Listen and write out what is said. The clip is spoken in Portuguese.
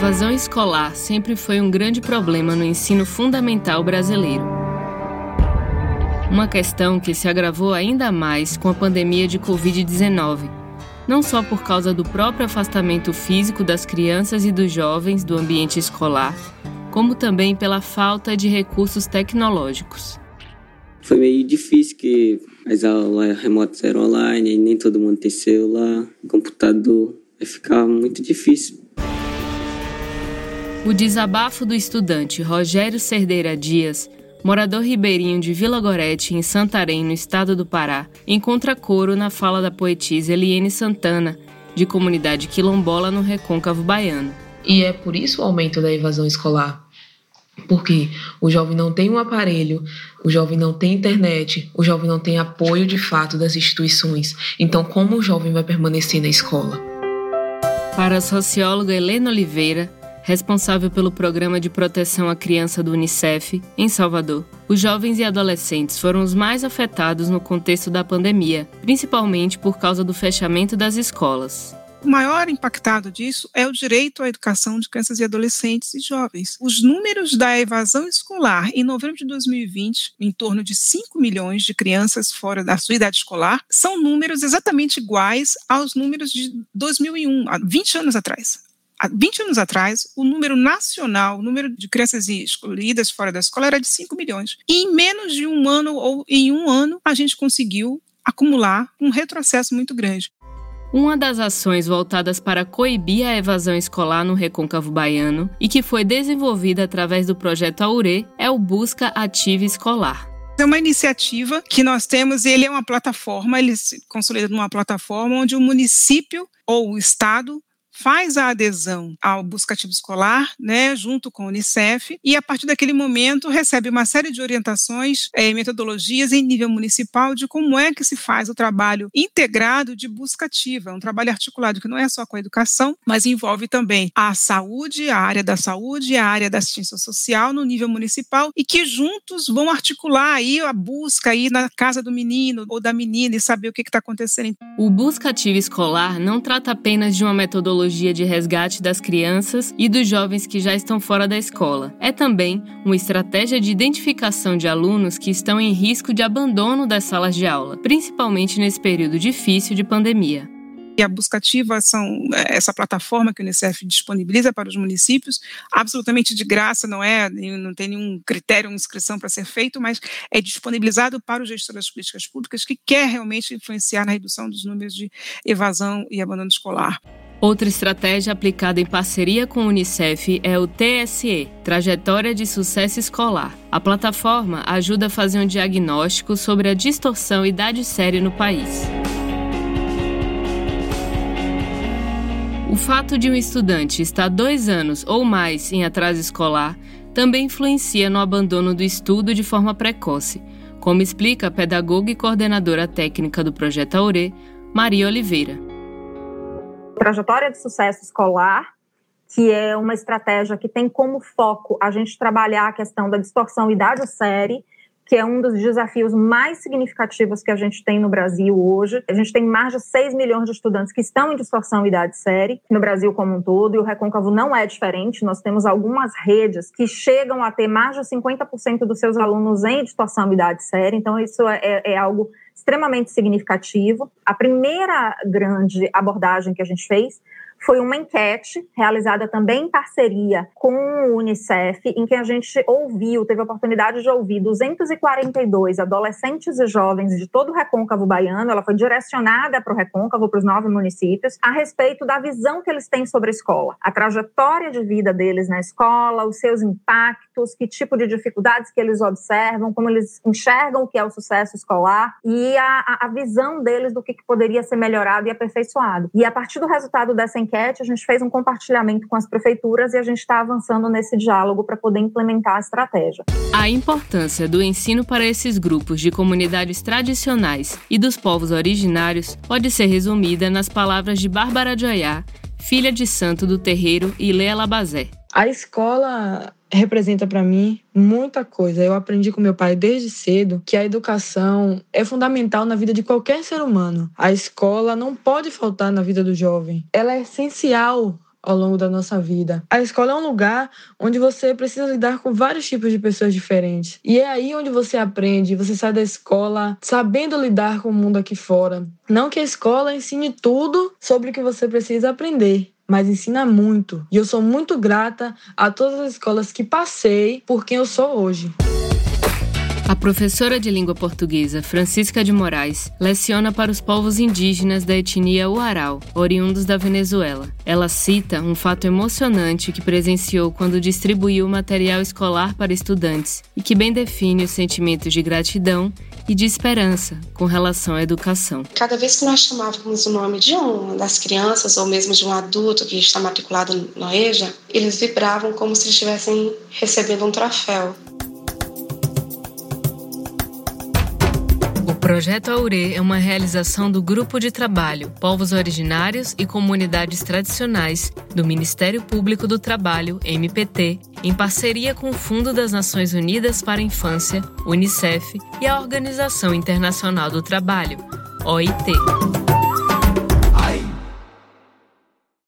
evasão escolar sempre foi um grande problema no ensino fundamental brasileiro. Uma questão que se agravou ainda mais com a pandemia de Covid-19, não só por causa do próprio afastamento físico das crianças e dos jovens do ambiente escolar, como também pela falta de recursos tecnológicos. Foi meio difícil que as aulas remotas eram online e nem todo mundo tem celular, computador, ficar muito difícil o desabafo do estudante Rogério Cerdeira Dias, morador ribeirinho de Vila Gorete, em Santarém, no estado do Pará, encontra coro na fala da poetisa Eliane Santana, de comunidade quilombola no recôncavo baiano. E é por isso o aumento da evasão escolar. Porque o jovem não tem um aparelho, o jovem não tem internet, o jovem não tem apoio de fato das instituições. Então, como o jovem vai permanecer na escola? Para a socióloga Helena Oliveira, responsável pelo Programa de Proteção à Criança do Unicef, em Salvador. Os jovens e adolescentes foram os mais afetados no contexto da pandemia, principalmente por causa do fechamento das escolas. O maior impactado disso é o direito à educação de crianças e adolescentes e jovens. Os números da evasão escolar em novembro de 2020, em torno de 5 milhões de crianças fora da sua idade escolar, são números exatamente iguais aos números de 2001, há 20 anos atrás há 20 anos atrás, o número nacional, o número de crianças escolhidas fora da escola era de 5 milhões. E em menos de um ano, ou em um ano, a gente conseguiu acumular um retrocesso muito grande. Uma das ações voltadas para coibir a evasão escolar no recôncavo baiano e que foi desenvolvida através do projeto Aure é o Busca Ativa Escolar. É uma iniciativa que nós temos, ele é uma plataforma, ele se consolida numa plataforma onde o município ou o estado faz a adesão ao buscativo escolar, né, junto com o Unicef, e a partir daquele momento recebe uma série de orientações e é, metodologias em nível municipal de como é que se faz o trabalho integrado de busca ativa, um trabalho articulado que não é só com a educação, mas envolve também a saúde, a área da saúde, a área da assistência social no nível municipal e que juntos vão articular aí a busca aí na casa do menino ou da menina e saber o que está acontecendo. O busca ativa escolar não trata apenas de uma metodologia metodologia de resgate das crianças e dos jovens que já estão fora da escola. É também uma estratégia de identificação de alunos que estão em risco de abandono das salas de aula, principalmente nesse período difícil de pandemia e a Buscativa são é, essa plataforma que o Unicef disponibiliza para os municípios, absolutamente de graça, não é, não tem nenhum critério, uma inscrição para ser feito, mas é disponibilizado para o gestor das políticas públicas que quer realmente influenciar na redução dos números de evasão e abandono escolar. Outra estratégia aplicada em parceria com o Unicef é o TSE Trajetória de Sucesso Escolar. A plataforma ajuda a fazer um diagnóstico sobre a distorção idade série no país. O fato de um estudante estar dois anos ou mais em atraso escolar também influencia no abandono do estudo de forma precoce, como explica a pedagoga e coordenadora técnica do projeto Aure, Maria Oliveira trajetória de sucesso escolar, que é uma estratégia que tem como foco a gente trabalhar a questão da distorção idade-série, que é um dos desafios mais significativos que a gente tem no Brasil hoje. A gente tem mais de 6 milhões de estudantes que estão em distorção idade-série no Brasil como um todo, e o Recôncavo não é diferente. Nós temos algumas redes que chegam a ter mais de 50% dos seus alunos em distorção idade-série, então isso é, é, é algo extremamente significativo. A primeira grande abordagem que a gente fez foi uma enquete realizada também em parceria com o Unicef, em que a gente ouviu, teve a oportunidade de ouvir 242 adolescentes e jovens de todo o recôncavo baiano, ela foi direcionada para o recôncavo, para os nove municípios, a respeito da visão que eles têm sobre a escola, a trajetória de vida deles na escola, os seus impactos, que tipo de dificuldades que eles observam, como eles enxergam o que é o sucesso escolar e a, a visão deles do que, que poderia ser melhorado e aperfeiçoado. E a partir do resultado dessa enquete, enquete, a gente fez um compartilhamento com as prefeituras e a gente está avançando nesse diálogo para poder implementar a estratégia. A importância do ensino para esses grupos de comunidades tradicionais e dos povos originários pode ser resumida nas palavras de Bárbara Joiá, filha de santo do terreiro Ilê Labazé. A escola representa para mim muita coisa. Eu aprendi com meu pai desde cedo que a educação é fundamental na vida de qualquer ser humano. A escola não pode faltar na vida do jovem. Ela é essencial ao longo da nossa vida. A escola é um lugar onde você precisa lidar com vários tipos de pessoas diferentes. E é aí onde você aprende, você sai da escola sabendo lidar com o mundo aqui fora. Não que a escola ensine tudo sobre o que você precisa aprender, mas ensina muito. E eu sou muito grata a todas as escolas que passei por quem eu sou hoje. A professora de língua portuguesa Francisca de Moraes leciona para os povos indígenas da etnia Uarau, oriundos da Venezuela. Ela cita um fato emocionante que presenciou quando distribuiu material escolar para estudantes e que bem define os sentimentos de gratidão e de esperança com relação à educação. Cada vez que nós chamávamos o nome de uma das crianças ou mesmo de um adulto que está matriculado no EJA, eles vibravam como se estivessem recebendo um troféu. Projeto Aurê é uma realização do Grupo de Trabalho Povos Originários e Comunidades Tradicionais do Ministério Público do Trabalho, MPT, em parceria com o Fundo das Nações Unidas para a Infância, Unicef e a Organização Internacional do Trabalho, OIT.